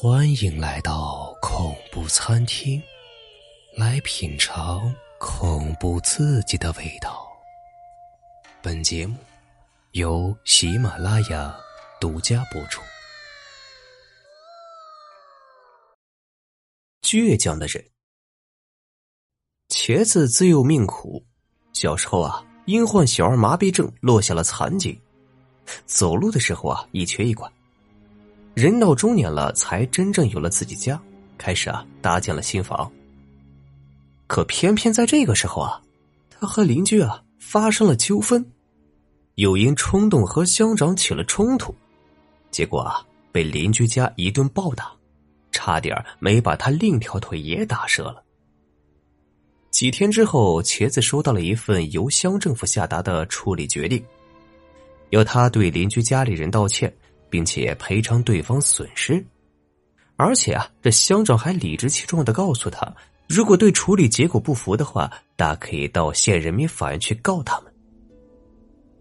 欢迎来到恐怖餐厅，来品尝恐怖刺激的味道。本节目由喜马拉雅独家播出。倔强的人，茄子自幼命苦，小时候啊，因患小儿麻痹症落下了残疾，走路的时候啊，一瘸一拐。人到中年了，才真正有了自己家，开始啊搭建了新房。可偏偏在这个时候啊，他和邻居啊发生了纠纷，又因冲动和乡长起了冲突，结果啊被邻居家一顿暴打，差点没把他另条腿也打折了。几天之后，茄子收到了一份由乡政府下达的处理决定，要他对邻居家里人道歉。并且赔偿对方损失，而且啊，这乡长还理直气壮的告诉他，如果对处理结果不服的话，大可以到县人民法院去告他们。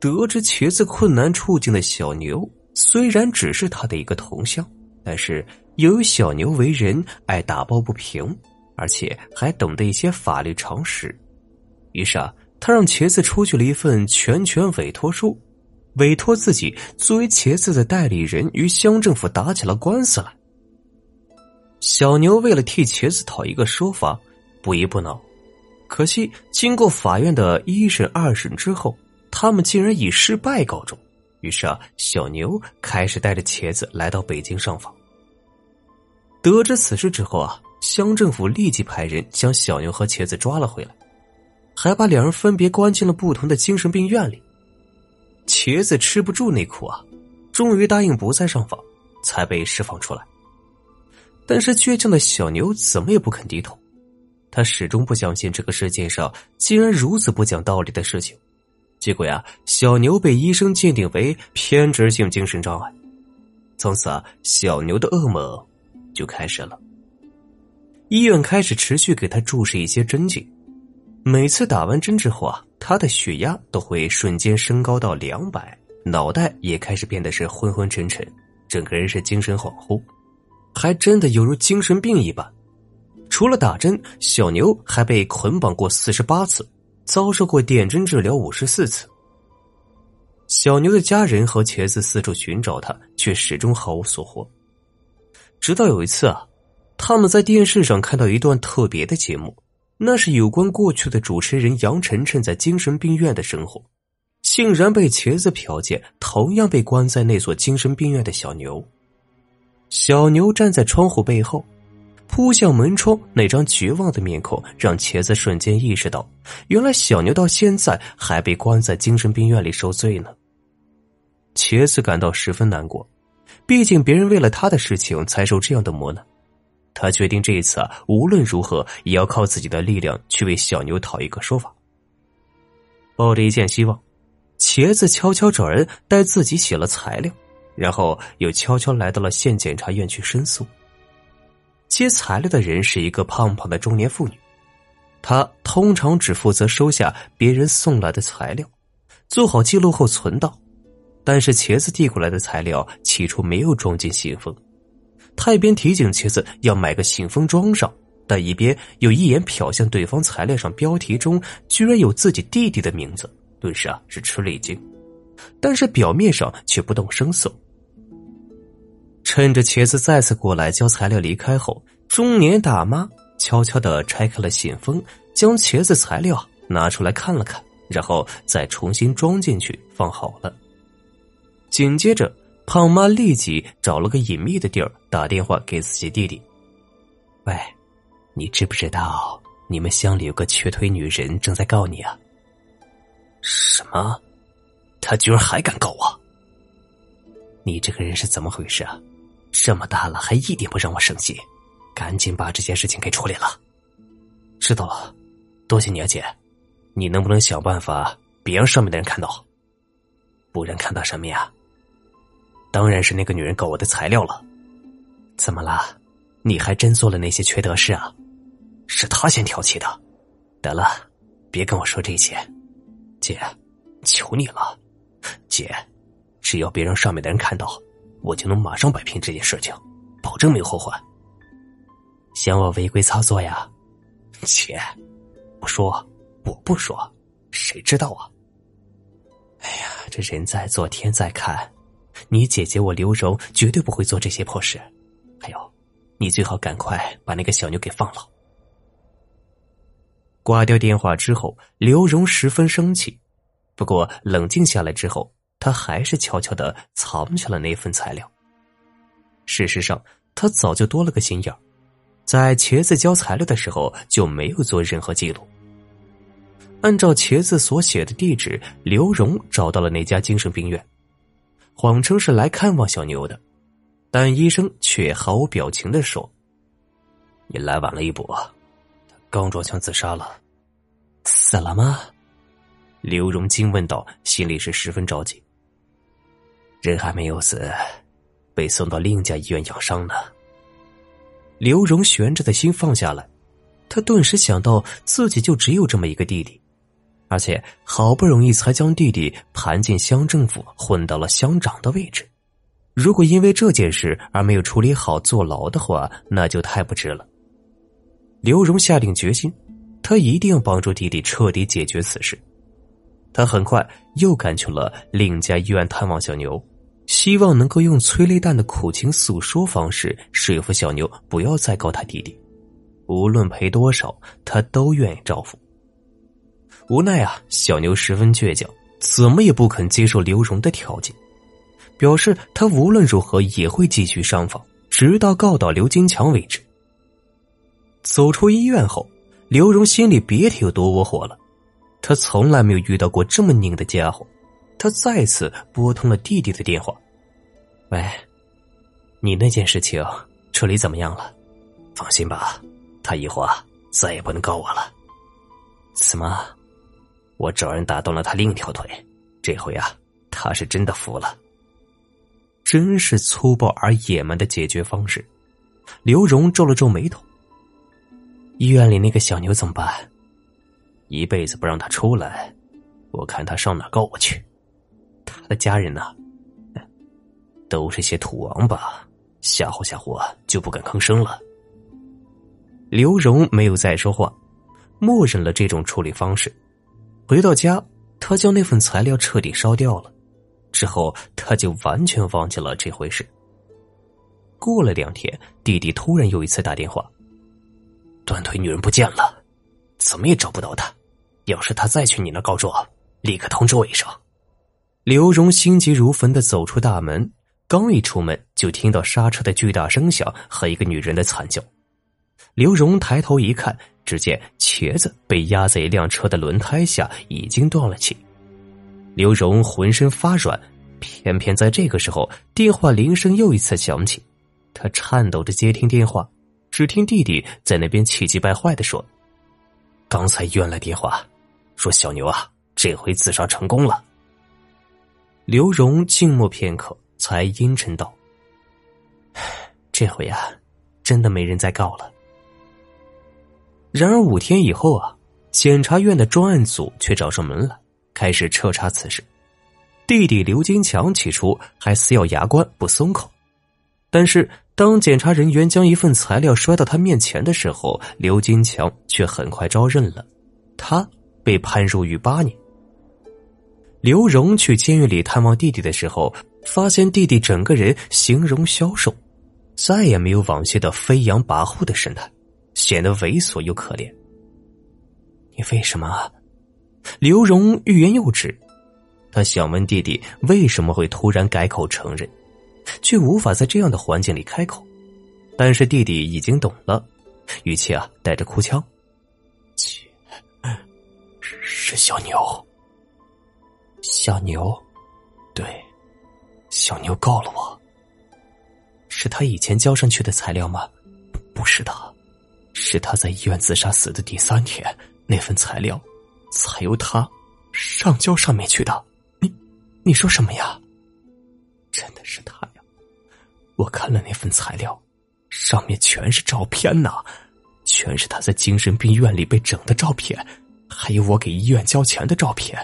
得知茄子困难处境的小牛，虽然只是他的一个同乡，但是由于小牛为人爱打抱不平，而且还懂得一些法律常识，于是啊，他让茄子出具了一份全权委托书。委托自己作为茄子的代理人，与乡政府打起了官司来。小牛为了替茄子讨一个说法，不依不挠。可惜经过法院的一审、二审之后，他们竟然以失败告终。于是啊，小牛开始带着茄子来到北京上访。得知此事之后啊，乡政府立即派人将小牛和茄子抓了回来，还把两人分别关进了不同的精神病院里。茄子吃不住那苦啊，终于答应不再上访，才被释放出来。但是倔强的小牛怎么也不肯低头，他始终不相信这个世界上竟然如此不讲道理的事情。结果呀，小牛被医生鉴定为偏执性精神障碍。从此啊，小牛的噩梦就开始了。医院开始持续给他注射一些针剂。每次打完针之后啊，他的血压都会瞬间升高到两百，脑袋也开始变得是昏昏沉沉，整个人是精神恍惚，还真的犹如精神病一般。除了打针，小牛还被捆绑过四十八次，遭受过电针治疗五十四次。小牛的家人和茄子四处寻找他，却始终毫无所获。直到有一次啊，他们在电视上看到一段特别的节目。那是有关过去的主持人杨晨晨在精神病院的生活，竟然被茄子瞟见，同样被关在那所精神病院的小牛。小牛站在窗户背后，扑向门窗，那张绝望的面孔让茄子瞬间意识到，原来小牛到现在还被关在精神病院里受罪呢。茄子感到十分难过，毕竟别人为了他的事情才受这样的磨难。他决定这一次啊，无论如何也要靠自己的力量去为小牛讨一个说法。抱着一线希望，茄子悄悄找人带自己写了材料，然后又悄悄来到了县检察院去申诉。接材料的人是一个胖胖的中年妇女，她通常只负责收下别人送来的材料，做好记录后存档。但是茄子递过来的材料起初没有装进信封。他一边提醒茄子要买个信封装上，但一边又一眼瞟向对方材料上标题中居然有自己弟弟的名字，顿时啊是吃了一惊，但是表面上却不动声色。趁着茄子再次过来交材料离开后，中年大妈悄悄的拆开了信封，将茄子材料拿出来看了看，然后再重新装进去放好了。紧接着。胖妈立即找了个隐秘的地儿打电话给自己弟弟：“喂，你知不知道你们乡里有个瘸腿女人正在告你啊？”“什么？他居然还敢告我？你这个人是怎么回事啊？这么大了还一点不让我省心，赶紧把这件事情给处理了。”“知道了，多谢你啊，姐。你能不能想办法别让上面的人看到？不然看到什么呀？”当然是那个女人搞我的材料了，怎么了？你还真做了那些缺德事啊？是她先挑起的。得了，别跟我说这些，姐，求你了，姐，只要别让上面的人看到，我就能马上摆平这件事情，保证没有后患。嫌我违规操作呀？姐，不说，我不说，谁知道啊？哎呀，这人在做天在看，你姐姐我刘荣绝对不会做这些破事。还有，你最好赶快把那个小妞给放了。挂掉电话之后，刘荣十分生气，不过冷静下来之后，他还是悄悄的藏起了那份材料。事实上，他早就多了个心眼在茄子交材料的时候就没有做任何记录。按照茄子所写的地址，刘荣找到了那家精神病院，谎称是来看望小牛的，但医生却毫无表情的说：“你来晚了一步。”刚撞墙自杀了，死了吗？刘荣惊问道，心里是十分着急。人还没有死，被送到另一家医院养伤呢。刘荣悬着的心放下来，他顿时想到自己就只有这么一个弟弟，而且好不容易才将弟弟盘进乡政府，混到了乡长的位置。如果因为这件事而没有处理好坐牢的话，那就太不值了。刘荣下定决心，他一定要帮助弟弟彻底解决此事。他很快又赶去了另一家医院探望小牛，希望能够用催泪弹的苦情诉说方式说服小牛不要再告他弟弟，无论赔多少，他都愿意照付。无奈啊，小牛十分倔强，怎么也不肯接受刘荣的条件，表示他无论如何也会继续上访，直到告倒刘金强为止。走出医院后，刘荣心里别提有多窝火了。他从来没有遇到过这么拧的家伙。他再次拨通了弟弟的电话：“喂，你那件事情处理怎么样了？放心吧，他以后啊再也不能告我了。怎么？我找人打断了他另一条腿，这回啊他是真的服了。真是粗暴而野蛮的解决方式。”刘荣皱了皱眉头。医院里那个小牛怎么办？一辈子不让他出来，我看他上哪告我去？他的家人呢？都是些土王八，吓唬吓唬就不敢吭声了。刘荣没有再说话，默认了这种处理方式。回到家，他将那份材料彻底烧掉了，之后他就完全忘记了这回事。过了两天，弟弟突然又一次打电话。断腿女人不见了，怎么也找不到她。要是她再去你那告状，立刻通知我一声。刘荣心急如焚的走出大门，刚一出门就听到刹车的巨大声响和一个女人的惨叫。刘荣抬头一看，只见茄子被压在一辆车的轮胎下，已经断了气。刘荣浑身发软，偏偏在这个时候，电话铃声又一次响起，他颤抖着接听电话。只听弟弟在那边气急败坏的说：“刚才医院来电话，说小牛啊，这回自杀成功了。”刘荣静默片刻，才阴沉道：“这回啊，真的没人再告了。”然而五天以后啊，检察院的专案组却找上门来，开始彻查此事。弟弟刘金强起初还死咬牙关不松口，但是。当检察人员将一份材料摔到他面前的时候，刘金强却很快招认了，他被判入狱八年。刘荣去监狱里探望弟弟的时候，发现弟弟整个人形容消瘦，再也没有往昔的飞扬跋扈的神态，显得猥琐又可怜。你为什么？刘荣欲言又止，他想问弟弟为什么会突然改口承认。却无法在这样的环境里开口，但是弟弟已经懂了，语气啊带着哭腔：“姐，是小牛，小牛，对，小牛告了我。是他以前交上去的材料吗？不是的，是他在医院自杀死的第三天那份材料，才由他上交上面去的。你，你说什么呀？真的是他呀。”我看了那份材料，上面全是照片呐，全是他在精神病院里被整的照片，还有我给医院交钱的照片，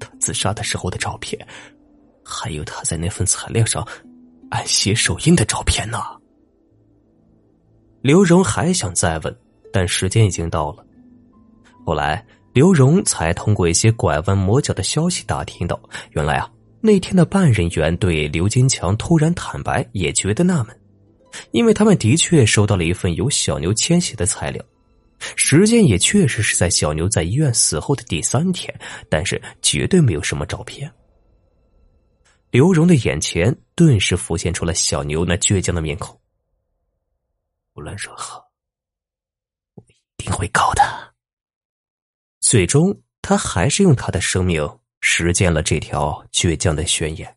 他自杀的时候的照片，还有他在那份材料上按写手印的照片呢。刘荣还想再问，但时间已经到了。后来，刘荣才通过一些拐弯抹角的消息打听到，原来啊，那天的办人员对刘金强突然坦白也觉得纳闷，因为他们的确收到了一份有小牛签写的材料，时间也确实是在小牛在医院死后的第三天，但是绝对没有什么照片。刘荣的眼前顿时浮现出了小牛那倔强的面孔。无论如何，我一定会搞的。最终，他还是用他的生命实践了这条倔强的宣言。